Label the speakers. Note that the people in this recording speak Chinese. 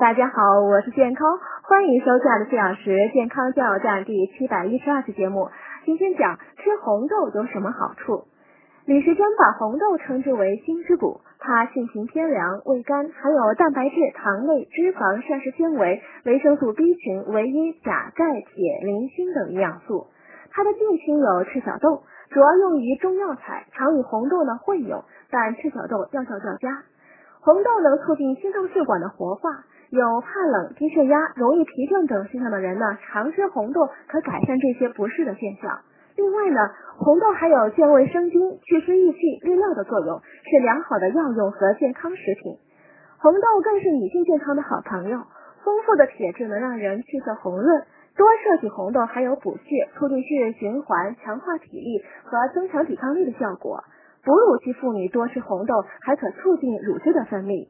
Speaker 1: 大家好，我是健康，欢迎收看的四小时健康加油站第七百一十二期节目。今天讲吃红豆有什么好处？李时珍把红豆称之为心之谷，它性情偏凉，味甘，含有蛋白质、糖类、脂肪、膳食纤维、维生素 B 群、维 E、钾、钙、铁、磷、锌等营养素。它的近亲有赤小豆，主要用于中药材，常与红豆呢混用，但赤小豆药效较佳。红豆能促进心脏血管的活化，有怕冷、低血压、容易疲倦等现象的人呢，常吃红豆可改善这些不适的现象。另外呢，红豆还有健胃生津、祛湿益气、利尿的作用，是良好的药用和健康食品。红豆更是女性健康的好朋友，丰富的铁质能让人气色红润。多摄取红豆还有补血、促进血液循环、强化体力和增强抵抗力的效果。哺乳期妇女多吃红豆，还可促进乳汁的分泌。